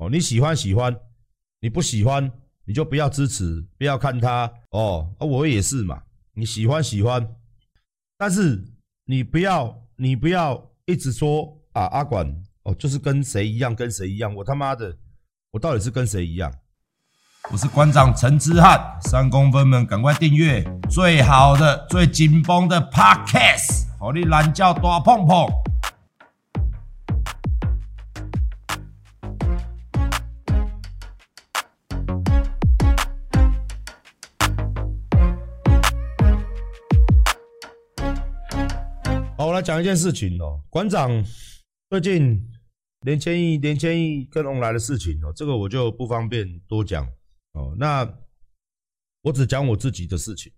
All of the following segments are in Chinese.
哦，你喜欢喜欢，你不喜欢你就不要支持，不要看他哦。啊，我也是嘛，你喜欢喜欢，但是你不要你不要一直说啊阿管哦，就是跟谁一样跟谁一样，我他妈的，我到底是跟谁一样？我是馆长陈之汉，三公分们赶快订阅最好的最紧绷的 Podcast，好你懒觉大碰碰。讲一件事情哦，馆长最近连千亿、连千亿跟翁来的事情哦，这个我就不方便多讲哦。那我只讲我自己的事情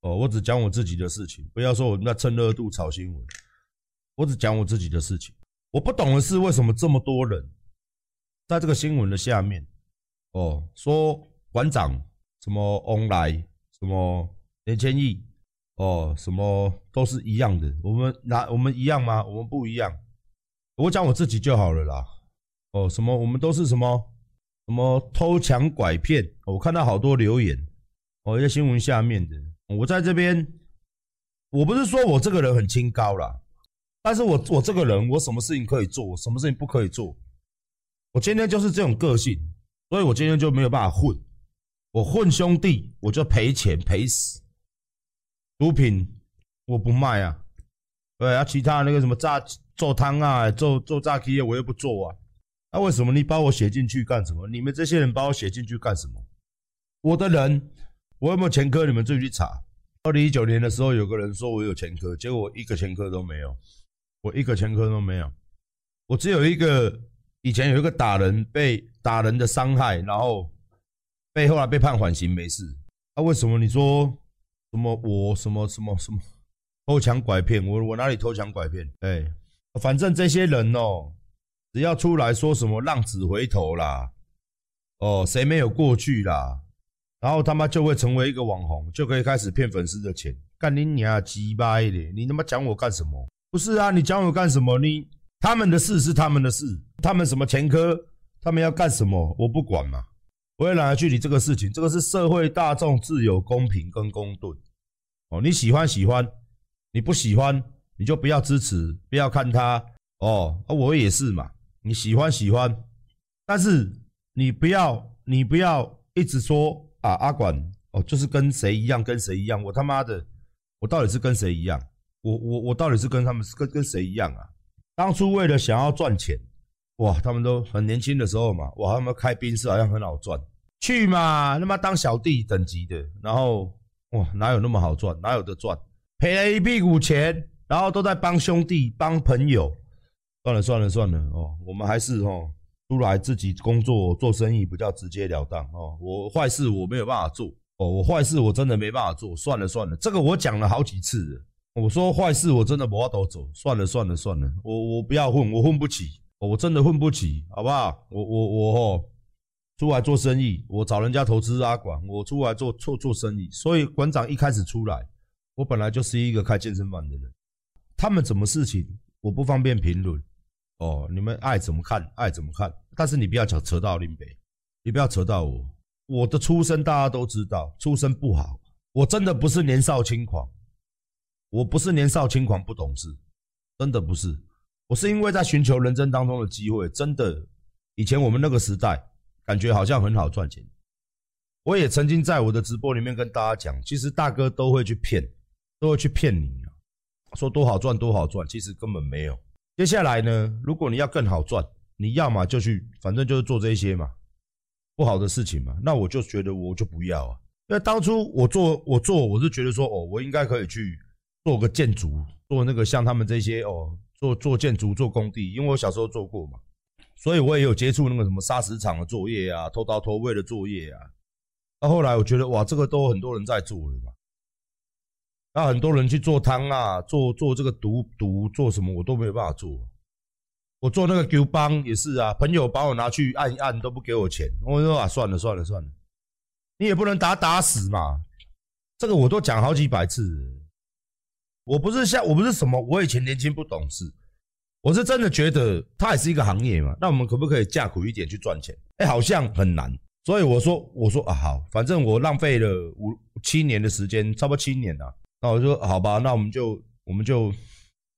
哦，我只讲我自己的事情，不要说我那蹭热度炒新闻，我只讲我自己的事情。我不懂的是为什么这么多人在这个新闻的下面哦，说馆长什么翁来什么连千亿。哦，什么都是一样的，我们哪我们一样吗？我们不一样。我讲我自己就好了啦。哦，什么我们都是什么什么偷抢拐骗？我看到好多留言，哦，一些新闻下面的。我在这边，我不是说我这个人很清高啦，但是我我这个人，我什么事情可以做，我什么事情不可以做？我今天就是这种个性，所以我今天就没有办法混。我混兄弟，我就赔钱赔死。毒品我不卖啊，对啊，其他那个什么炸做汤啊，做做炸鸡我又不做啊，那为什么你把我写进去干什么？你们这些人把我写进去干什么？我的人，我有没有前科？你们自己去查。二零一九年的时候，有个人说我有前科，结果我一个前科都没有，我一个前科都没有，我只有一个以前有一个打人被打人的伤害，然后被后来被判缓刑没事。那为什么你说？什么我什么什么什么偷抢拐骗我我哪里偷抢拐骗？哎，反正这些人哦，只要出来说什么浪子回头啦，哦，谁没有过去啦，然后他妈就会成为一个网红，就可以开始骗粉丝的钱。干你娘鸡巴一点，你他妈讲我干什么？不是啊，你讲我干什么？你他们的事是他们的事，他们什么前科，他们要干什么，我不管嘛，我也懒得去理这个事情。这个是社会大众自有公平跟公正。哦，你喜欢喜欢，你不喜欢你就不要支持，不要看他。哦，我也是嘛。你喜欢喜欢，但是你不要你不要一直说啊阿管哦，就是跟谁一样跟谁一样。我他妈的，我到底是跟谁一样？我我我到底是跟他们是跟跟谁一样啊？当初为了想要赚钱，哇，他们都很年轻的时候嘛，哇，他们开宾士好像很好赚，去嘛，他妈当小弟等级的，然后。哇，哪有那么好赚？哪有得赚？赔了一屁股钱，然后都在帮兄弟、帮朋友。算了算了算了哦，我们还是哦，出来自己工作做生意比较直截了当哦。我坏事我没有办法做哦，我坏事我真的没办法做。算了算了，这个我讲了好几次了。我说坏事我真的不要都走。算了算了算了，我我不要混，我混不起，我真的混不起，好不好？我我我哦。出来做生意，我找人家投资阿管，我出来做做做生意，所以馆长一开始出来，我本来就是一个开健身房的人，他们怎么事情我不方便评论，哦，你们爱怎么看爱怎么看，但是你不要扯扯到林北，你不要扯到我，我的出身大家都知道，出身不好，我真的不是年少轻狂，我不是年少轻狂不懂事，真的不是，我是因为在寻求人生当中的机会，真的，以前我们那个时代。感觉好像很好赚钱，我也曾经在我的直播里面跟大家讲，其实大哥都会去骗，都会去骗你啊，说多好赚多好赚，其实根本没有。接下来呢，如果你要更好赚，你要么就去，反正就是做这些嘛，不好的事情嘛，那我就觉得我就不要啊。因为当初我做我做，我是觉得说，哦，我应该可以去做个建筑，做那个像他们这些哦，做做建筑做工地，因为我小时候做过嘛。所以我也有接触那个什么砂石场的作业啊，偷刀偷位的作业啊。到后来我觉得哇，这个都很多人在做了嘛。那很多人去做汤啊，做做这个毒毒做什么，我都没有办法做。我做那个 Q 帮也是啊，朋友把我拿去按一按都不给我钱，我说啊，算了算了算了，你也不能打打死嘛。这个我都讲好几百次。我不是像我不是什么，我以前年轻不懂事。我是真的觉得它也是一个行业嘛，那我们可不可以架苦一点去赚钱？哎，好像很难。所以我说，我说啊，好，反正我浪费了五七年的时间，差不多七年了。那我说好吧，那我们就我们就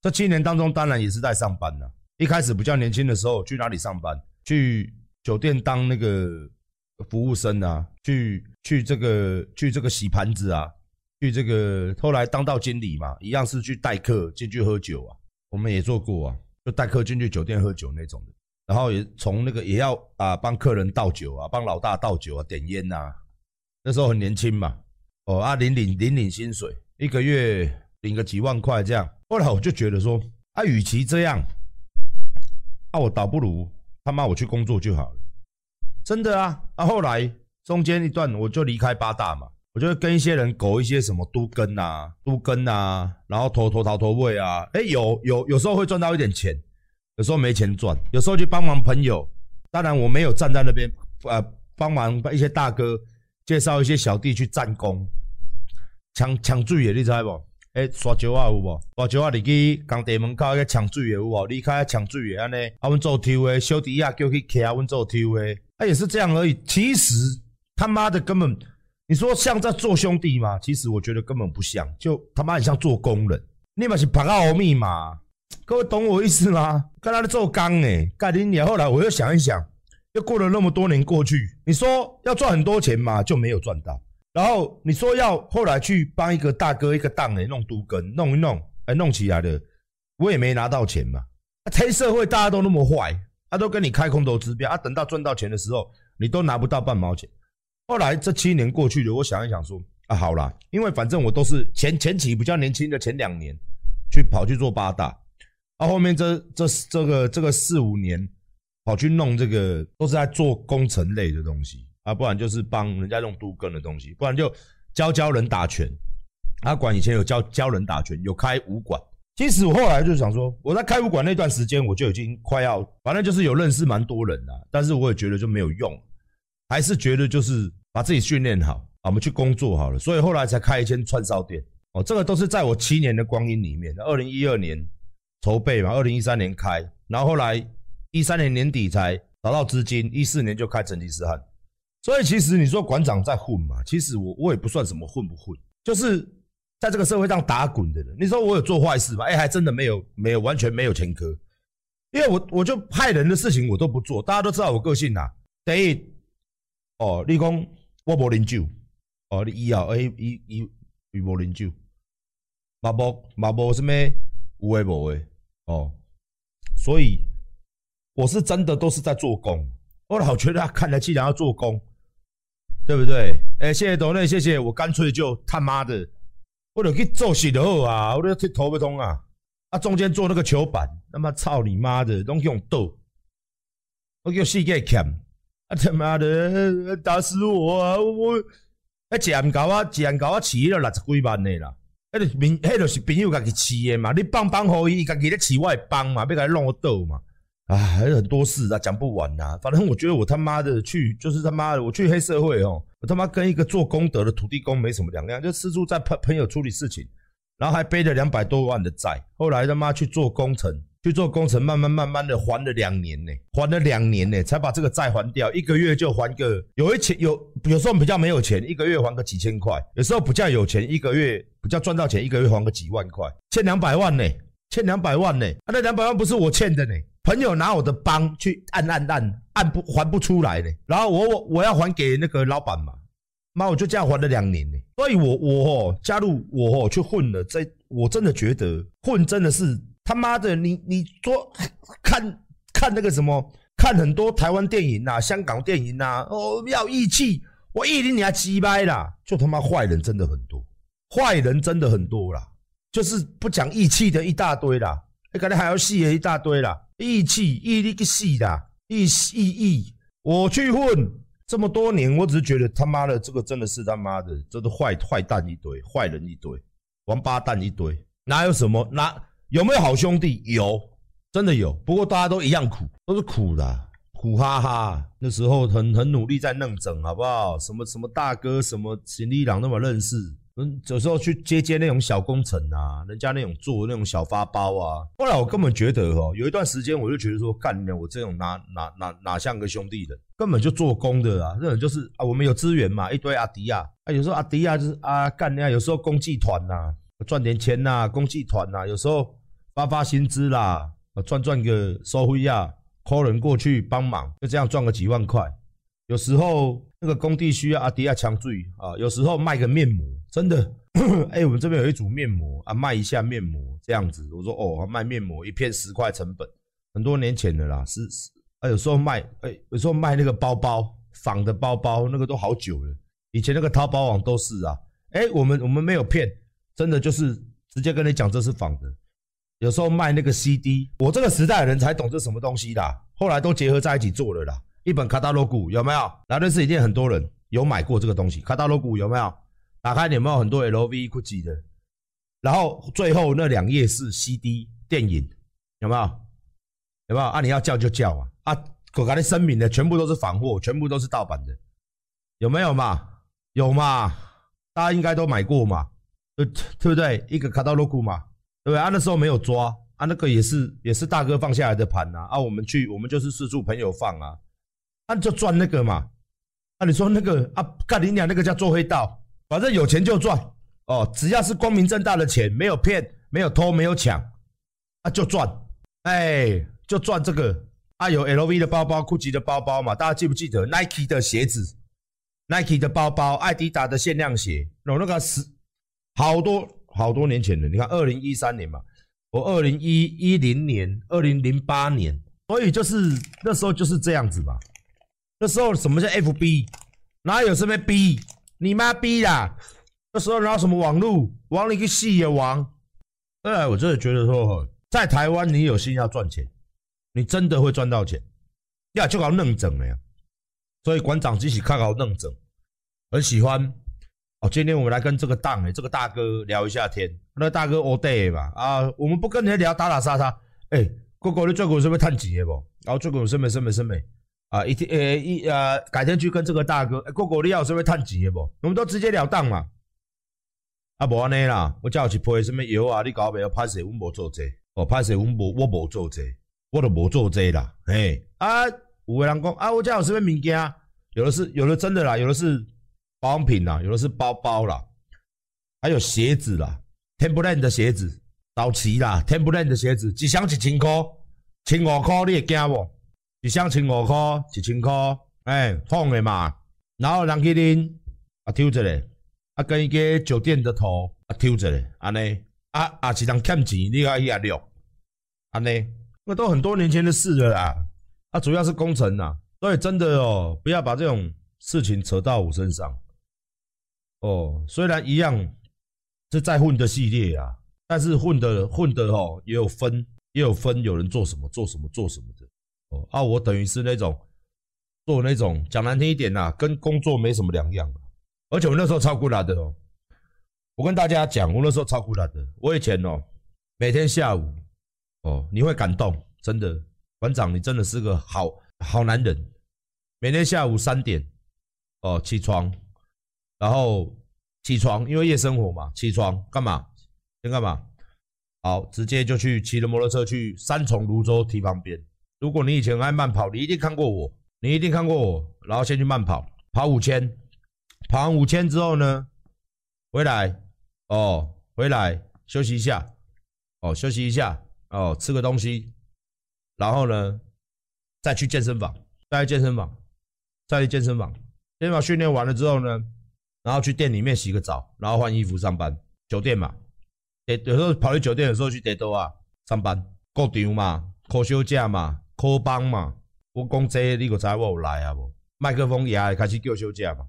这七年当中，当然也是在上班了。一开始比较年轻的时候，去哪里上班？去酒店当那个服务生啊，去去这个去这个洗盘子啊，去这个后来当到经理嘛，一样是去带客进去喝酒啊。我们也做过啊，就带客进去酒店喝酒那种的。然后也从那个也要啊帮客人倒酒啊，帮老大倒酒啊，点烟呐。那时候很年轻嘛，哦啊领领领领薪水，一个月领个几万块这样。后来我就觉得说，啊，与其这样，啊我倒不如他妈我去工作就好了。真的啊，啊后来中间一段我就离开八大嘛，我就跟一些人搞一些什么都更啊、都更啊，然后投投桃投位啊，哎有有有时候会赚到一点钱。有时候没钱赚，有时候去帮忙朋友。当然我没有站在那边，呃，帮忙一些大哥介绍一些小弟去战功，抢抢水的，你知不？诶，刷桥啊有无？刷桥啊，你去工地门口去抢水的有无？你开抢水的安尼，啊，阮做抽的小弟啊叫去骑啊，阮做抽的，他也是这样而已。其实他妈的根本，你说像在做兄弟吗？其实我觉得根本不像，就他妈很像做工人。你嘛是拍奥秘嘛？各位懂我意思吗？跟他的做工诶，盖林鸟。后来我又想一想，又过了那么多年过去，你说要赚很多钱嘛，就没有赚到。然后你说要后来去帮一个大哥一个档诶，弄都更弄一弄，哎，弄起来的，我也没拿到钱嘛。黑社会大家都那么坏，他都跟你开空头支票啊，等到赚到钱的时候，你都拿不到半毛钱。后来这七年过去了，我想一想说啊，好啦，因为反正我都是前前期比较年轻的前两年去跑去做八大。啊，后面这这这个这个四五年，跑去弄这个，都是在做工程类的东西啊，不然就是帮人家弄杜根的东西，不然就教教人打拳。阿管以前有教教人打拳，有开武馆。其实我后来就想说，我在开武馆那段时间，我就已经快要，反正就是有认识蛮多人的，但是我也觉得就没有用，还是觉得就是把自己训练好，我们去工作好了，所以后来才开一间串烧店。哦，这个都是在我七年的光阴里面，二零一二年。筹备嘛，二零一三年开，然后后来一三年年底才找到资金，一四年就开成吉思汗。所以其实你说馆长在混嘛，其实我我也不算什么混不混，就是在这个社会上打滚的人。你说我有做坏事吗？哎，还真的没有，没有完全没有前科，因为我我就害人的事情我都不做，大家都知道我个性呐。第一，哦，你讲我无啉酒，哦，你以后哎，伊伊伊无啉酒，嘛无嘛无什么。有诶无诶哦，所以我是真的都是在做工。我老觉得他看得起，然要做工，对不对？哎，谢谢董内，谢谢。我干脆就他妈的，我就去做洗头啊，我就去头不通啊。啊，中间做那个球板，他妈操你妈的，都用豆，我叫世界欠，啊他妈的打死我啊！我哎，钱搞啊，钱搞啊，起了六十几万的啦。迄个朋，迄个是朋友家己饲的嘛？你帮帮好伊，家己咧饲我也帮嘛？要甲伊弄个倒嘛？啊，还有很多事啊，讲不完呐、啊。反正我觉得我他妈的去，就是他妈的我去黑社会哦，我他妈跟一个做功德的土地公没什么两样，就四处在朋朋友处理事情，然后还背着两百多万的债。后来他妈去做工程，去做工程，慢慢慢慢的还了两年呢，还了两年呢，才把这个债还掉。一个月就还个，有一钱有有时候比较没有钱，一个月还个几千块；有时候比较有钱，一个月。比较赚到钱，一个月还个几万块，欠两百万呢，欠两百万呢，啊，那两百万不是我欠的呢，朋友拿我的帮去按按按按不还不出来呢，然后我我我要还给那个老板嘛，妈，我就这样还了两年呢，所以我我哦加入我哦去混了，这我真的觉得混真的是他妈的，你你说看看那个什么，看很多台湾电影呐，香港电影呐，哦要义气，我义气你还鸡掰啦，就他妈坏人真的很多。坏人真的很多啦，就是不讲义气的一大堆啦，你可能还要戏的一大堆啦，义气义力个戏啦，义义义，我去混。这么多年，我只是觉得他妈的这个真的是他妈的，这都坏坏蛋一堆，坏人一堆，王八蛋一堆，哪有什么哪有没有好兄弟？有，真的有，不过大家都一样苦，都是苦的，苦哈哈。那时候很很努力在弄整，好不好？什么什么大哥，什么行李朗那么认识。嗯，有时候去接接那种小工程啊，人家那种做那种小发包啊。后来我根本觉得哦，有一段时间我就觉得说，干的我这种哪哪哪哪像个兄弟的，根本就做工的啊，那种就是啊，我们有资源嘛，一堆阿迪亚啊，有时候阿迪亚就是啊干那样，有时候公祭团呐，赚点钱呐、啊，公祭团呐，有时候发发薪资啦，赚赚个收费呀，call 人过去帮忙，就这样赚个几万块。有时候那个工地需要阿迪亚强注意啊，有时候卖个面膜。真的，哎、我们这边有一组面膜啊，卖一下面膜这样子。我说哦，卖面膜一片十块成本，很多年前的啦，是是啊，有时候卖，哎、有时候卖那个包包仿的包包，那个都好久了。以前那个淘宝网都是啊，哎、我们我们没有骗，真的就是直接跟你讲这是仿的。有时候卖那个 CD，我这个时代的人才懂这什么东西啦，后来都结合在一起做了啦。一本卡塔罗古有没有？来认识一定很多人有买过这个东西，卡塔罗古有没有？打开你有没有很多 LV、GUCCI 的？然后最后那两页是 CD 电影，有没有？有没有？啊，你要叫就叫啊！啊，我给你声明的全部都是仿货，全部都是盗版的，有没有嘛？有嘛？大家应该都买过嘛？对对不对？一个卡塔罗古嘛，对？啊，那时候没有抓啊，那个也是也是大哥放下来的盘呐啊，我们去我们就是四处朋友放啊，那、啊、就赚那个嘛。啊，你说那个啊，干你娘那个叫做黑道。反正有钱就赚哦，只要是光明正大的钱，没有骗，没有偷，没有抢，啊就赚，哎就赚这个啊有 LV 的包包，GUCCI 的包包嘛，大家记不记得 Nike 的鞋子，Nike 的包包，爱迪达的限量鞋，有那个是好多好多年前的，你看二零一三年嘛，我二零一一零年，二零零八年，所以就是那时候就是这样子嘛，那时候什么叫 FB，哪有什么 B？你妈逼啦！那时候哪有什么网路，网里个戏也网。后来我真的觉得说，在台湾你有心要赚钱，你真的会赚到钱。呀，就搞弄整了呀。所以馆长自己看好弄整，很喜欢。哦，今天我们来跟这个档哎，这个大哥聊一下天。那、大哥 all day 嘛啊，我们不跟人家聊打打杀杀。哎、哥哥你最近是不是趁钱的不？然后最近有什么什么什么？啊，一天呃一呃，改天去跟这个大哥，哥哥你要是会探钱的不？我们都直截了当嘛。啊，无安尼啦，我叫去配什么药啊？你搞不要拍摄，我无做这，哦，拍摄我无我无做这，我都无做这啦。嘿，啊，有个人讲啊，我家有什么物件？有的是，有的真的啦，有的是保养品啦，有的是包包啦，还有鞋子啦，Timberland 的鞋子，到齐啦，Timberland 的鞋子，一箱一千块，千五块你会惊不？一箱千五块，一千块，哎，放的嘛。然后人去拎啊，抽一个，啊，跟一个酒店的头啊，抽一个，安尼，啊啊，是人欠钱，你可以啊录，安尼，那都很多年前的事了啦。啊，主要是工程呐，所以真的哦，不要把这种事情扯到我身上。哦，虽然一样是在混的系列啊，但是混的混的哦，也有分，也有分，有人做什么做什么做什么的。哦啊，我等于是那种做那种讲难听一点呐、啊，跟工作没什么两样。而且我那时候超酷辣的哦，我跟大家讲，我那时候超酷辣的。我以前哦，每天下午哦，你会感动，真的，馆长你真的是个好好男人。每天下午三点哦起床，然后起床，因为夜生活嘛，起床干嘛？先干嘛？好，直接就去骑着摩托车去三重泸州堤旁边。如果你以前爱慢跑，你一定看过我，你一定看过我。然后先去慢跑，跑五千，跑完五千之后呢，回来哦，回来休息一下，哦，休息一下，哦，吃个东西，然后呢，再去健身房，再去健身房，再去健身房，健身房训练完了之后呢，然后去店里面洗个澡，然后换衣服上班。酒店嘛，诶，有时候跑去酒店有时候去得多啊，上班，固定嘛，扣休假嘛。科帮嘛，我讲这个、你个知我有来啊无？麦克风也开始叫休假嘛，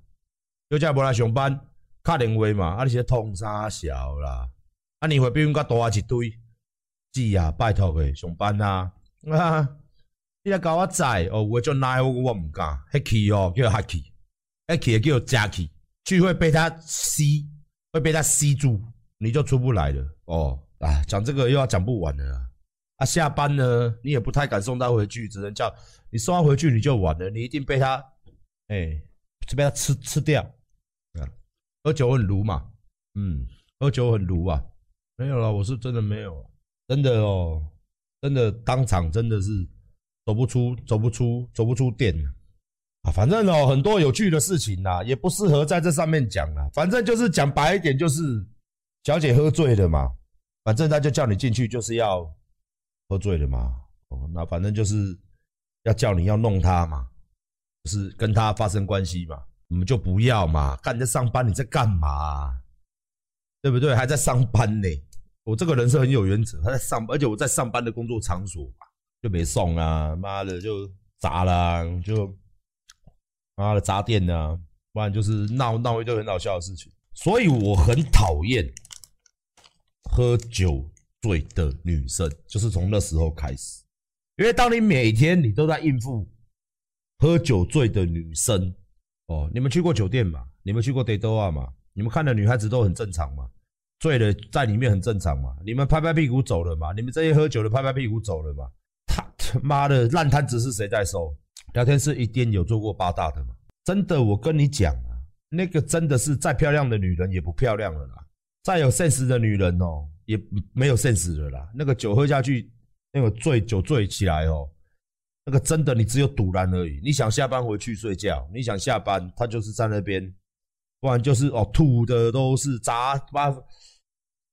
休假无来上班，打电话嘛，啊你是通啥小啦？啊你会比阮较大一堆，是啊，拜托诶，上班啊，啊，你来搞我载哦，我就奈我我唔敢，黑气哦叫黑气，黑气叫假气，就会被他吸，会被他吸住，你就出不来了哦。啊，讲这个又要讲不完了。啊，下班呢，你也不太敢送他回去，只能叫你送他回去，你就完了，你一定被他，哎、就被他吃吃掉。啊，喝酒很鲁嘛，嗯，喝酒很卢啊，没有了，我是真的没有，真的哦，真的当场真的是走不出，走不出，走不出店啊。反正哦，很多有趣的事情呐，也不适合在这上面讲了。反正就是讲白一点，就是小姐喝醉了嘛，反正他就叫你进去，就是要喝醉了嘛。哦，那反正就是要叫你要弄他嘛，就是跟他发生关系嘛。我们就不要嘛，干你在上班，你在干嘛？对不对？还在上班呢。我这个人是很有原则，他在上，而且我在上班的工作场所嘛，就没送啊，妈的就砸了，就妈的砸店啊，不然就是闹闹一堆很好笑的事情。所以我很讨厌喝酒醉的女生，就是从那时候开始，因为当你每天你都在应付喝酒醉的女生。哦，你们去过酒店吗？你们去过 day 多吗？你们看的女孩子都很正常吗？醉了在里面很正常吗？你们拍拍屁股走了吗？你们这些喝酒的拍拍屁股走了吗？他他妈的烂摊子是谁在收？聊天室一定有做过八大的吗？真的，我跟你讲啊，那个真的是再漂亮的女人也不漂亮了啦，再有 sense 的女人哦，也没有 sense 了啦。那个酒喝下去，那个醉酒醉起来哦。那个真的，你只有赌烂而已。你想下班回去睡觉，你想下班，他就是在那边，不然就是哦吐的都是杂八，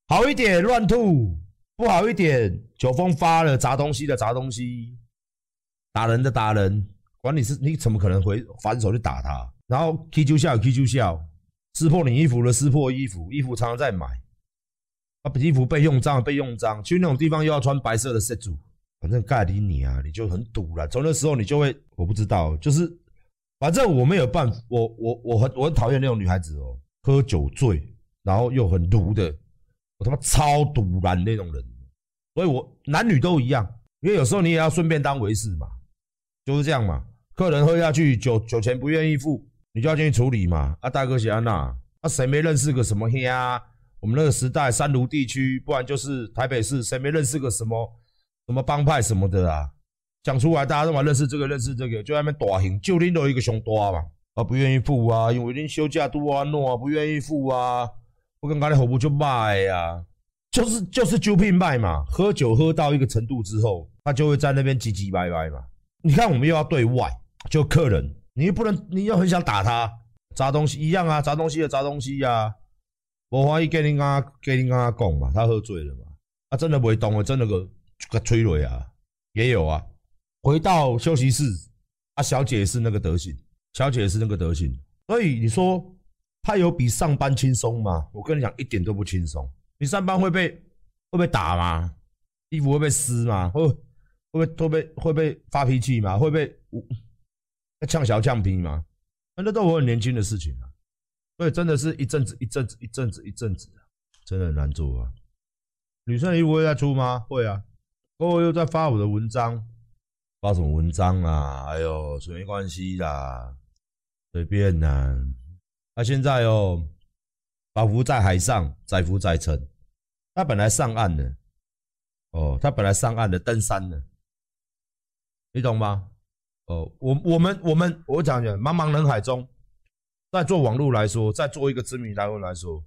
好一点乱吐，不好一点酒疯发了砸东西的砸东西，打人的打人，管你是你怎么可能回反手去打他？然后踢就笑踢就笑，撕破你衣服的撕破衣服，衣服常常在买，啊衣服被用脏被用脏，去那种地方又要穿白色的塞住。反正盖里你啊，你就很堵了。从那时候你就会，我不知道，就是反正我没有办法，我我我很我很讨厌那种女孩子哦，喝酒醉，然后又很毒的，我他妈超赌烂那种人。所以我男女都一样，因为有时候你也要顺便当回事嘛，就是这样嘛。客人喝下去酒酒钱不愿意付，你就要进去处理嘛。啊，大哥写安娜，啊谁没认识个什么黑啊？我们那个时代三芦地区，不然就是台北市，谁没认识个什么？什么帮派什么的啊，讲出来大家都嘛认识这个认识这个，就在那边大型，就拎到一个熊多嘛，啊不愿意付啊，因为恁休假多啊诺啊不愿意付啊，我跟刚才何不就卖呀，就是就是酒品卖嘛，喝酒喝到一个程度之后，他就会在那边唧唧歪歪嘛。你看我们又要对外，就客人，你又不能，你又很想打他，砸东西一样啊，砸东西的砸东西呀、啊，我怀疑给你刚刚给你刚刚讲嘛，他喝醉了嘛，他真的不会动啊，真的个。个催泪啊，也有啊。回到休息室，啊，小姐是那个德行，小姐是那个德行。所以你说他有比上班轻松吗？我跟你讲，一点都不轻松。你上班会被会被打吗？衣服会被撕吗？会会被会被会被发脾气吗？会被那呛小呛皮吗？那都我很年轻的事情啊。所以真的是一阵子一阵子一阵子一阵子啊，真的很难做啊。女生衣服会再出吗？会啊。我又在发我的文章，发什么文章啊？哎呦，没关系啦，随便呐、啊。他、现在哦，仿佛在海上，载浮载沉。他本来上岸的，哦，他本来上岸的登山的，你懂吗？哦，我我们我们我讲讲，茫茫人海中，在做网络来说，在做一个知名台湾来说，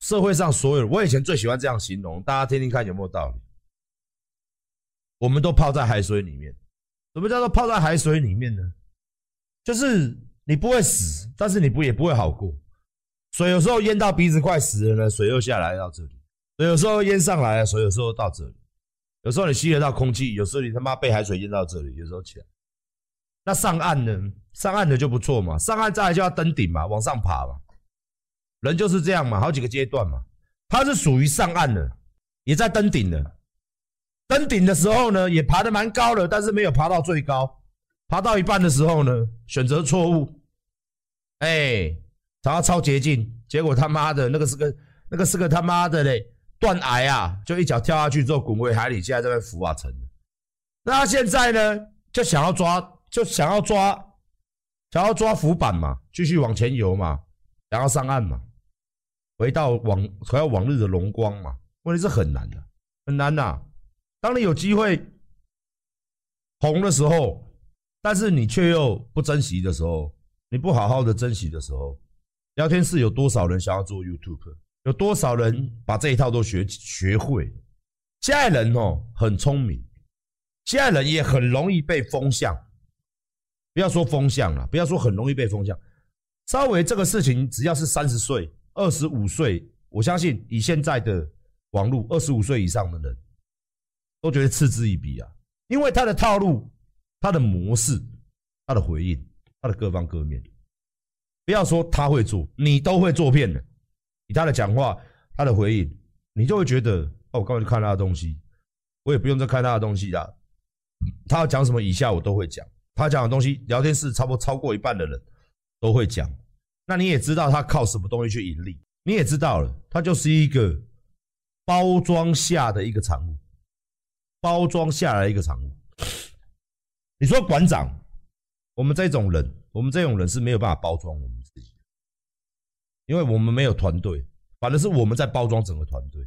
社会上所有，我以前最喜欢这样形容，大家听听看有没有道理。我们都泡在海水里面，什么叫做泡在海水里面呢？就是你不会死，但是你不也不会好过。水有时候淹到鼻子快死了呢，水又下来到这里；水有时候淹上来了，水有时候到这里。有时候你吸得到空气，有时候你他妈被海水淹到这里，有时候起来。那上岸呢？上岸的就不错嘛，上岸再来就要登顶嘛，往上爬嘛。人就是这样嘛，好几个阶段嘛。他是属于上岸的，也在登顶的。登顶的时候呢，也爬得蛮高的，但是没有爬到最高。爬到一半的时候呢，选择错误，哎，想要超捷径，结果他妈的那个是个那个是个他妈的嘞断崖啊，就一脚跳下去之后滚回海里，现在在那浮啊沉。那他现在呢，就想要抓，就想要抓，想要抓浮板嘛，继续往前游嘛，想要上岸嘛，回到往回到往日的荣光嘛。问题是很难的，很难呐。当你有机会红的时候，但是你却又不珍惜的时候，你不好好的珍惜的时候，聊天室有多少人想要做 YouTube？有多少人把这一套都学学会？现在人哦很聪明，现在人也很容易被风向。不要说风向了，不要说很容易被风向。稍微这个事情，只要是三十岁、二十五岁，我相信以现在的网络，二十五岁以上的人都觉得嗤之以鼻啊，因为他的套路、他的模式、他的回应、他的各方各面，不要说他会做，你都会做遍了。以他的讲话、他的回应，你就会觉得哦，我刚才看他的东西，我也不用再看他的东西啦。他要讲什么，以下我都会讲。他讲的东西，聊天室差不多超过一半的人都会讲。那你也知道他靠什么东西去盈利，你也知道了，他就是一个包装下的一个产物，包装下来一个产物。你说馆长，我们这种人，我们这种人是没有办法包装我们自己，因为我们没有团队，反正是我们在包装整个团队。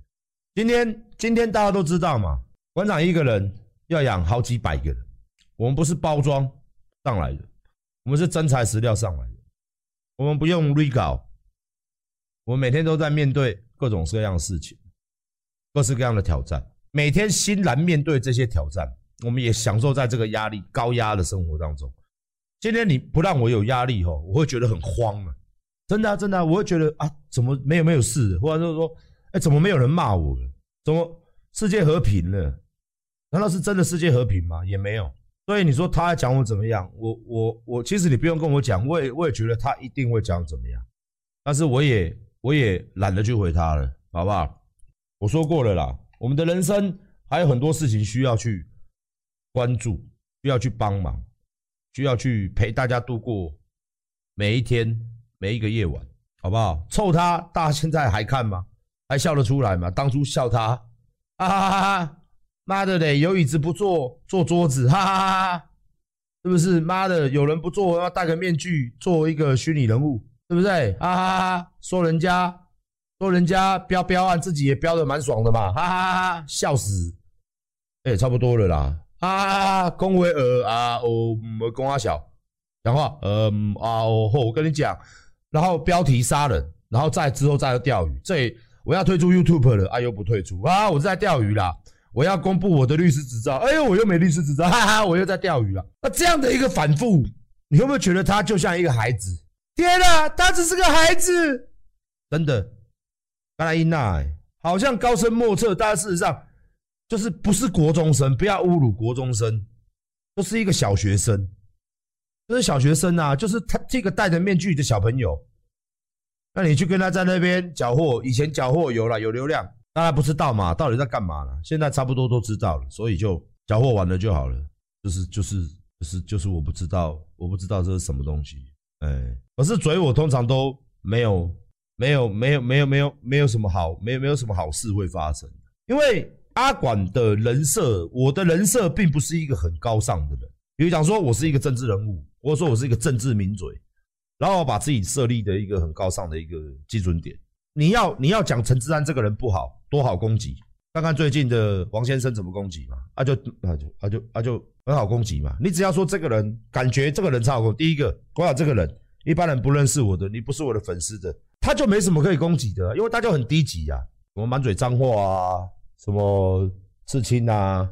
今天，今天大家都知道嘛，馆长一个人要养好几百个人。我们不是包装上来的，我们是真材实料上来的。我们不用滤稿，我们每天都在面对各种各样的事情，各式各样的挑战，每天欣然面对这些挑战。我们也享受在这个压力高压的生活当中。今天你不让我有压力吼，我会觉得很慌啊！真的啊，真的啊，我会觉得啊，怎么没有没有事，或者就是说，哎，怎么没有人骂我了？怎么世界和平了？难道是真的世界和平吗？也没有。所以你说他讲我怎么样？我我我，其实你不用跟我讲，我也我也觉得他一定会讲怎么样，但是我也我也懒得去回他了，好不好？我说过了啦，我们的人生还有很多事情需要去关注，需要去帮忙，需要去陪大家度过每一天每一个夜晚，好不好？臭他，大家现在还看吗？还笑得出来吗？当初笑他，哈哈哈哈。妈的嘞！有椅子不坐，坐桌子，哈哈哈哈，是不是？妈的，有人不坐，要戴个面具，做一个虚拟人物，对不对？哈哈哈！说人家，说人家飙飙案，自己也飙得蛮爽的嘛，哈哈哈！笑死！哎、差不多了啦，啊，恭维尔啊哦，我公阿小讲话，嗯啊哦，我跟你讲，然后标题杀人，然后再之后再钓鱼，这我要退出 YouTube 了，啊又不退出啊，我是在钓鱼啦。我要公布我的律师执照，哎呦，我又没律师执照，哈哈，我又在钓鱼了。那这样的一个反复，你会不会觉得他就像一个孩子？天哪，他只是个孩子，真的。刚才伊娜，好像高深莫测，但事实上就是不是国中生，不要侮辱国中生，就是一个小学生，就是小学生啊，就是他这个戴着面具的小朋友。那你去跟他在那边搅和，以前搅和有了，有流量。大家不知道嘛，到底在干嘛呢？现在差不多都知道了，所以就缴获完了就好了。就是就是就是就是我不知道，我不知道这是什么东西。哎，可是嘴我通常都没有没有没有没有没有没有什么好，没有没有什么好事会发生。因为阿管的人设，我的人设并不是一个很高尚的人。比如讲说我是一个政治人物，或者说我是一个政治名嘴，然后我把自己设立的一个很高尚的一个基准点。你要你要讲陈志安这个人不好，多好攻击，看看最近的王先生怎么攻击嘛，啊就啊就啊就啊就很好攻击嘛。你只要说这个人感觉这个人超好攻，第一个，我想这个人一般人不认识我的，你不是我的粉丝的，他就没什么可以攻击的，因为他就很低级啊，什么满嘴脏话啊，什么刺青啊，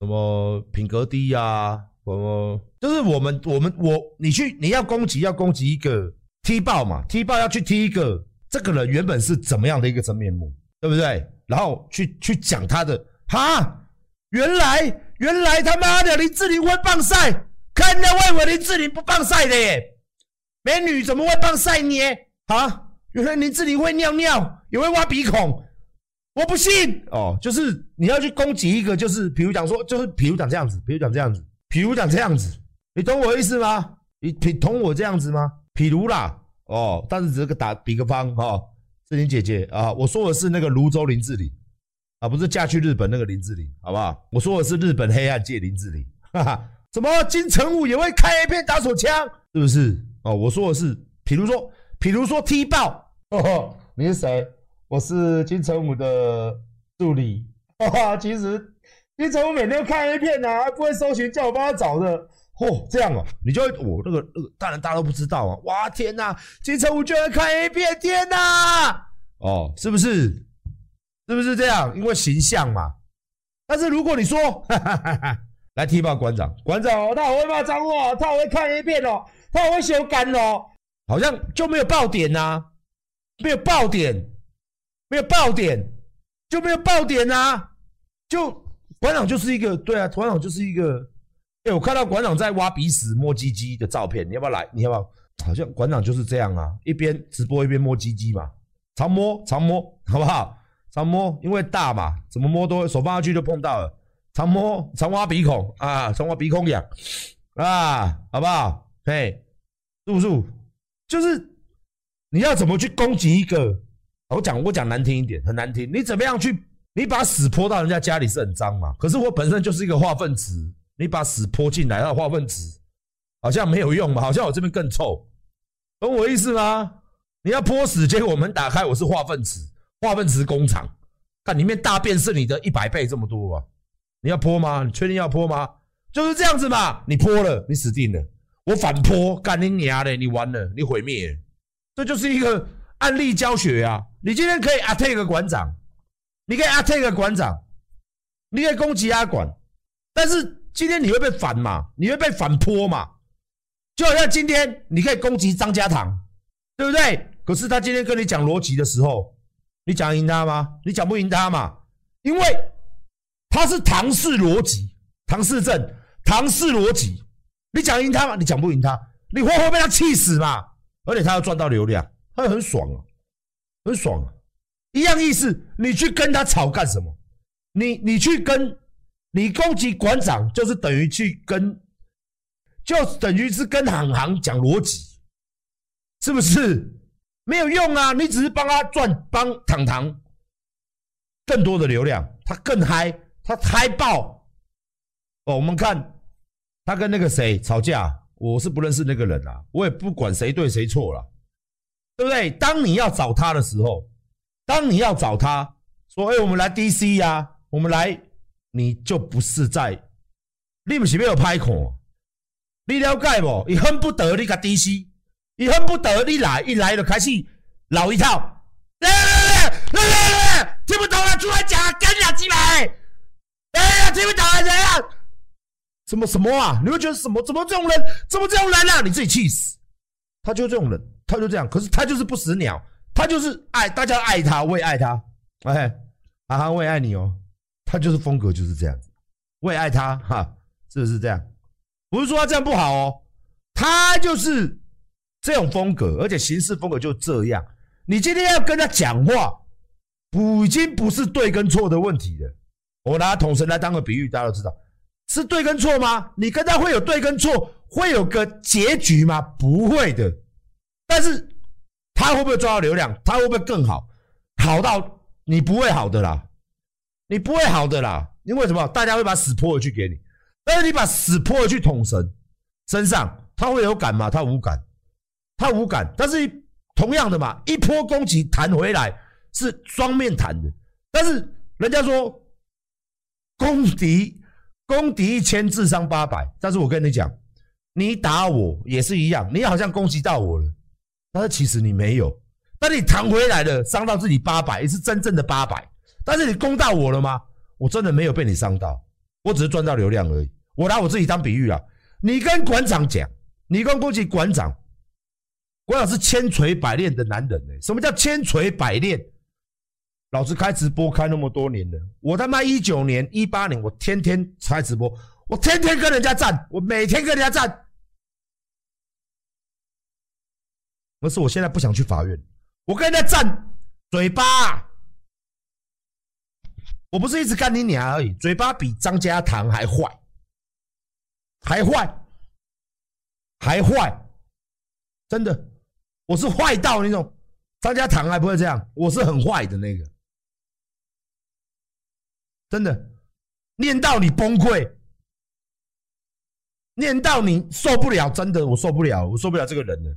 什么品格低啊，什么就是我们我们我你去你要攻击要攻击一个踢爆嘛，踢爆要去踢一个。这个人原本是怎么样的一个真面目，对不对？然后去去讲他的，哈，原来原来他妈的林志玲会棒赛，看人家外围林志玲不棒赛的耶，美女怎么会棒赛呢？啊，原来林志玲会尿尿，也会挖鼻孔，我不信哦。就是你要去攻击一个，就是比如讲说，就是比如讲这样子，比如讲这样子，比如讲这样子，你懂我意思吗？你你懂我这样子吗？譬如啦。哦，但是只是个打比个方哈，志玲姐姐啊，我说的是那个泸州林志玲啊，不是嫁去日本那个林志玲，好不好？我说的是日本黑暗界林志玲，哈哈，什么金城武也会开 A 片打手枪，是不是？哦，我说的是，比如说，比如说踢爆，哦，你是谁？我是金城武的助理，哈哈，其实金城武每天看 A 片啊，不会搜寻，叫我帮他找的。嚯，这样哦，你就会我那个那个，当然大家都不知道啊！哇，天哪，金城武居然看 A 片，天哪！哦，是不是？是不是这样？因为形象嘛。但是如果你说，哈哈哈哈来踢爆馆长，馆长哦，他好会骂脏话，他好会看 A 片哦，他好会修改哦，好像就没有爆点呐、啊，没有爆点，没有爆点，就没有爆点呐、啊，就馆长就是一个，对啊，馆长就是一个。哎，我看到馆长在挖鼻屎、摸鸡鸡的照片，你要不要来？你要不要？好像馆长就是这样啊，一边直播一边摸鸡鸡嘛，常摸常摸，好不好？常摸，因为大嘛，怎么摸都手放下去就碰到了。常摸常挖鼻孔啊，常挖鼻孔痒啊，好不好？嘿，是不是？就是你要怎么去攻击一个？我讲我讲难听一点，很难听。你怎么样去？你把屎泼到人家家里是很脏嘛？可是我本身就是一个化粪池，你把屎泼进来，那化粪池好像没有用嘛？好像我这边更臭，懂我意思吗？你要泼屎，结果我门打开，我是化粪池。化粪池工厂，看里面大便是你的一百倍这么多啊！你要泼吗？你确定要泼吗？就是这样子嘛！你泼了，你死定了！我反泼，干你娘的！你完了，你毁灭！这就是一个案例教学啊！你今天可以 attack 馆长，你可以 attack 馆长，你可以攻击阿馆，但是今天你会被反嘛？你会被反泼嘛？就好像今天你可以攻击张家堂，对不对？可是他今天跟你讲逻辑的时候。你讲赢他吗？你讲不赢他嘛？因为他是唐氏逻辑，唐氏症，唐氏逻辑。你讲赢他吗？你讲不赢他，你活活被他气死嘛？而且他要赚到流量，他很爽啊，很爽啊，一样意思。你去跟他吵干什么？你你去跟，你攻击馆长，就是等于去跟，就等于是跟行行讲逻辑，是不是？没有用啊！你只是帮他赚，帮糖糖更多的流量，他更嗨，他嗨爆哦！我们看他跟那个谁吵架，我是不认识那个人啊，我也不管谁对谁错了，对不对？当你要找他的时候，当你要找他说：“哎，我们来 DC 呀、我们来”，你就不是在，你不是没有拍孔，你了解不？你恨不得你个 DC。你恨不得你来一来就开始老一套，来来来来来来，听不懂了出来讲啊，干两鸡来！哎呀，听不懂了怎样？什么什么啊？你会觉得什么？怎么这种人？怎么这种人啊？你自己气死！他就这种人，他就这样。可是他就是不死鸟，他就是爱大家爱他，我也爱他。哎，哈哈，我也爱你哦。他就是风格就是这样子，我也爱他哈，是不是这样？不是说他这样不好哦，他就是。这种风格，而且行事风格就这样。你今天要跟他讲话，不已经不是对跟错的问题了。我拿统神来当个比喻，大家都知道是对跟错吗？你跟他会有对跟错，会有个结局吗？不会的。但是他会不会抓到流量？他会不会更好？好到你不会好的啦，你不会好的啦。因为什么？大家会把屎泼回去给你，但是你把屎泼回去捅神身上，他会有感吗？他无感。他无感，但是同样的嘛，一波攻击弹回来是双面弹的。但是人家说攻敌攻敌一千，自伤八百。但是我跟你讲，你打我也是一样，你好像攻击到我了，但是其实你没有。但你弹回来了，伤到自己八百，也是真正的八百。但是你攻到我了吗？我真的没有被你伤到，我只是赚到流量而已。我拿我自己当比喻啊，你跟馆长讲，你跟攻击馆长。馆长是千锤百炼的男人呢、什么叫千锤百炼？老子开直播开那么多年了，我他妈一九年、一八年，我天天开直播，我天天跟人家战，我每天跟人家战。可是我现在不想去法院，我跟人家战，嘴巴，我不是一直干你娘而已，嘴巴比张家堂还坏，还坏，还坏，真的。我是坏到那种，张家堂还不会这样，我是很坏的那个，真的，念到你崩溃，念到你受不了，真的我受不了，我受不了这个人了，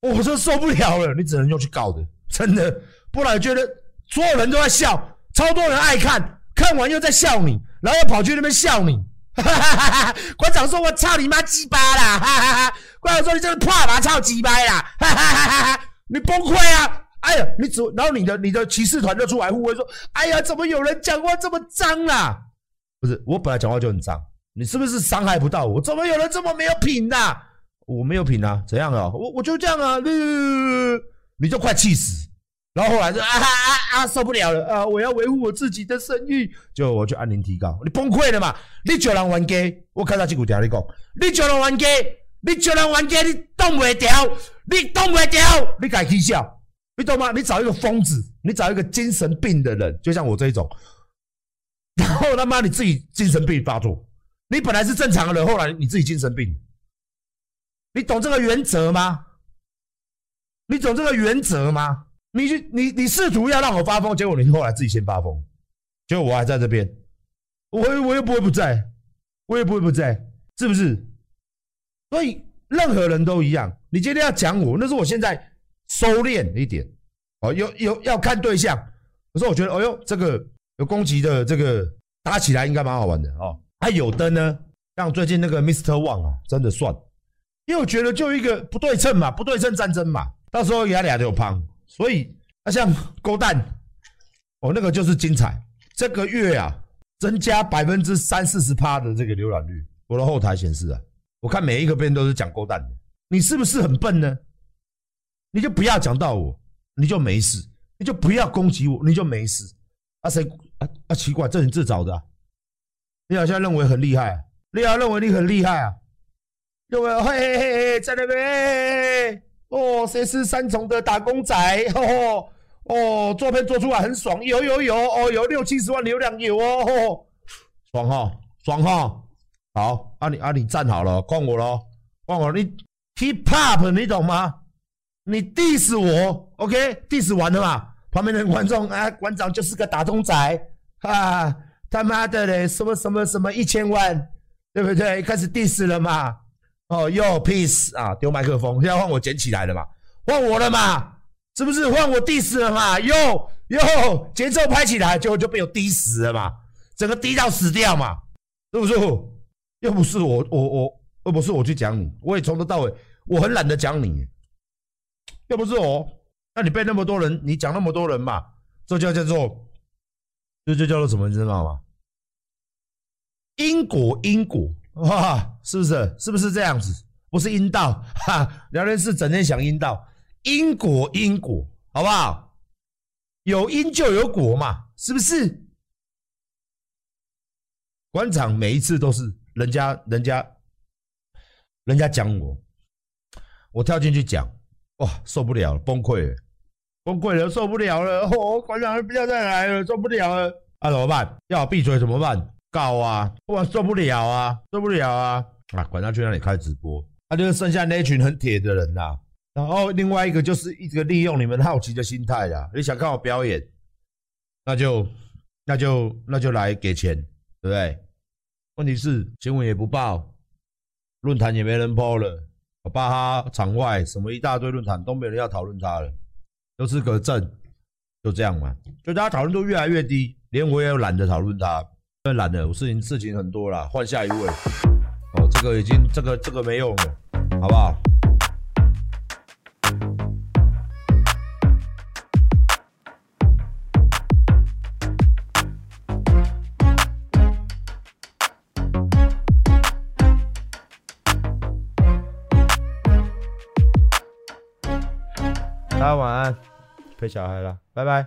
我说受不了了，你只能用去告的，真的，不然觉得所有人都在笑，超多人爱看，看完又在笑你，然后又跑去那边笑你。哈哈哈哈馆长说：“我操你妈鸡巴啦！”哈哈哈！馆长说：“你这个破马操鸡巴啦！”哈哈哈哈！你崩溃啊！哎呀，你怎然后你的你的骑士团就出来护卫说，哎呀，怎么有人讲话这么脏啊？不是，我本来讲话就很脏，你是不是伤害不到我？怎么有人这么没有品呐、啊？我没有品啊，怎样啊？我我就这样啊，你就快气死。然后后来就啊啊啊受不了了啊！我要维护我自己的声誉，就我就按铃提高，你崩溃了嘛？你叫人冤家，我看到这股条你讲，你叫人冤家，你叫人冤家，你挡不掉，你挡不掉，你该起笑，你懂吗？你找一个疯子，你找一个精神病的人，就像我这一种，然后他妈你自己精神病发作，你本来是正常的人，后来你自己精神病，你懂这个原则吗？你懂这个原则吗？你去，你你试图要让我发疯，结果你后来自己先发疯，结果我还在这边，我我又不会不在，我也不会不在，是不是？所以任何人都一样，你今天要讲我，那是我现在收敛一点，哦，有有要看对象，可是我觉得，哦哟，这个有攻击的这个打起来应该蛮好玩的。哦，还有的呢，像最近那个 Mr. Wang 啊，真的算，因为我觉得就一个不对称嘛，不对称战争嘛，到时候也俩就胖。所以，那像勾蛋，哦，那个就是精彩。这个月啊，增加百分之三四十趴的这个浏览率，我的后台显示啊，我看每一个篇都是讲勾蛋的。你是不是很笨呢？你就不要讲到我，你就没事；你就不要攻击我，你就没事。啊谁啊啊奇怪，这你自找的。你好像认为很厉害啊，你好像认为你很厉害啊，认为嘿嘿嘿嘿在那边。哦，谁是三重的打工仔？哦 哦，作品做出来很爽，有有有哦，有六七十万流量有哦，哦爽哈爽哈。好，阿、啊、你阿、啊、你站好了，换我喽，换我，你 hip hop 你懂吗？你 diss 我，OK，diss 完了嘛？旁边的观众啊，馆长就是个打工仔啊，他妈的嘞，什么什么什么一千万，对不对？开始 diss 了嘛？哦哟，peace 啊，丢麦克风，现在换我捡起来了嘛？换我了嘛？是不是换我 diss 了嘛？哟哟，节奏拍起来，结果就被我 diss 了嘛？整个低到死掉嘛？是不是？又不是我，我我又不是我去讲你，我也从头到尾我很懒得讲你，又不是我，那你被那么多人，你讲那么多人嘛？这叫叫做，这就叫做什么？你知道吗？因果，因果。哇，是不是？是不是这样子？不是阴道哈，聊天室整天想阴道，因果因果，好不好？有因就有果嘛，是不是？馆长每一次都是人家人家人家讲我，我跳进去讲，哇，受不了了，崩溃了，崩溃了，受不了了，哦，馆长不要再来了，受不了了，啊，怎么办？要闭嘴怎么办？告啊！我受不了啊，受不了啊！啊，管他去那里开直播，他、就剩下那群很铁的人呐、啊。然后另外一个就是一个利用你们好奇的心态啊，你想看我表演，那就那就那就来给钱，对不对？问题是新闻也不报，论坛也没人 po 了，我巴哈场外什么一大堆论坛都没人要讨论他了，都是个证，就这样嘛。就大家讨论度越来越低，连我也懒得讨论他。太懒了，我事情事情很多了，换下一位。哦，这个已经这个这个没用了，好不好？大家晚安，陪小孩了，拜拜。